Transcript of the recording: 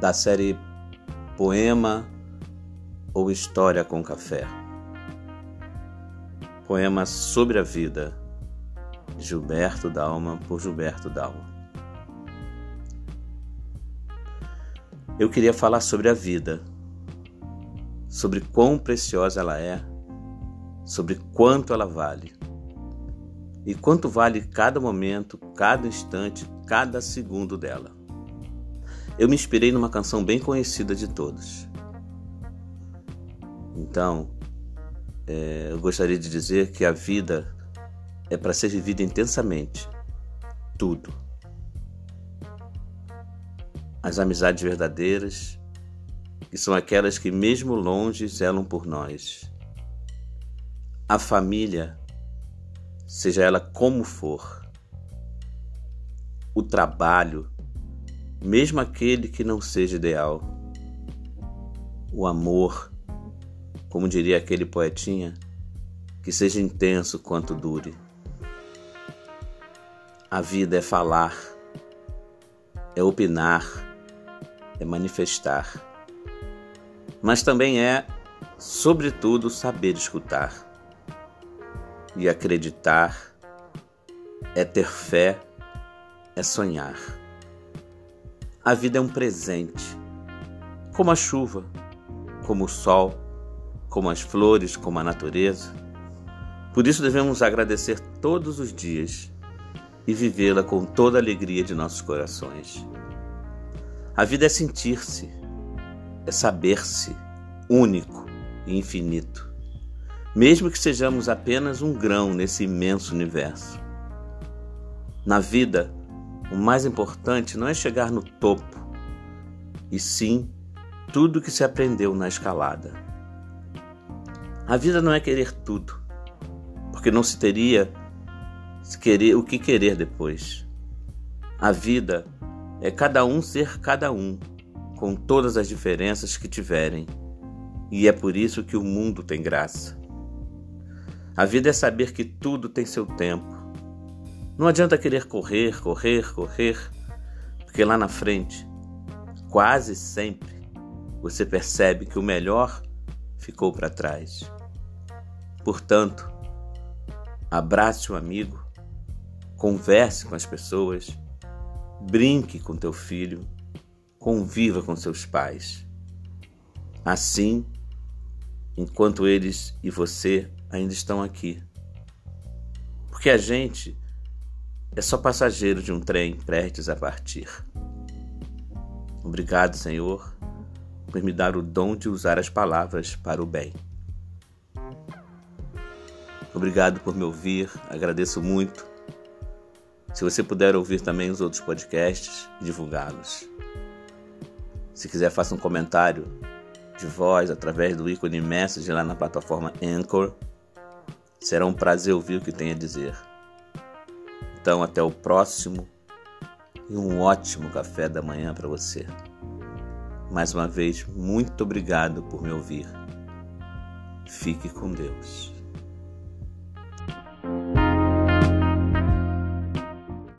da série Poema ou História com Café. Poema sobre a vida, Gilberto Dalma, por Gilberto Dalma. Eu queria falar sobre a vida, sobre quão preciosa ela é, sobre quanto ela vale e quanto vale cada momento, cada instante, cada segundo dela. Eu me inspirei numa canção bem conhecida de todos. Então, é, eu gostaria de dizer que a vida é para ser vivida intensamente. Tudo. As amizades verdadeiras, que são aquelas que, mesmo longe, zelam por nós. A família seja ela como for. O trabalho, mesmo aquele que não seja ideal. O amor, como diria aquele poetinha, que seja intenso quanto dure. A vida é falar, é opinar, é manifestar, mas também é, sobretudo, saber escutar e acreditar é ter fé, é sonhar. A vida é um presente, como a chuva, como o sol, como as flores, como a natureza. Por isso devemos agradecer todos os dias e vivê-la com toda a alegria de nossos corações. A vida é sentir-se, é saber-se único e infinito mesmo que sejamos apenas um grão nesse imenso universo. Na vida, o mais importante não é chegar no topo, e sim tudo que se aprendeu na escalada. A vida não é querer tudo, porque não se teria o que querer depois. A vida é cada um ser cada um, com todas as diferenças que tiverem, e é por isso que o mundo tem graça. A vida é saber que tudo tem seu tempo. Não adianta querer correr, correr, correr, porque lá na frente, quase sempre, você percebe que o melhor ficou para trás. Portanto, abrace o amigo, converse com as pessoas, brinque com teu filho, conviva com seus pais. Assim, enquanto eles e você ainda estão aqui. Porque a gente é só passageiro de um trem prestes a partir. Obrigado, Senhor, por me dar o dom de usar as palavras para o bem. Obrigado por me ouvir, agradeço muito. Se você puder ouvir também os outros podcasts e divulgá-los. Se quiser, faça um comentário de voz através do ícone message lá na plataforma Anchor Será um prazer ouvir o que tem a dizer. Então, até o próximo e um ótimo café da manhã para você. Mais uma vez, muito obrigado por me ouvir. Fique com Deus.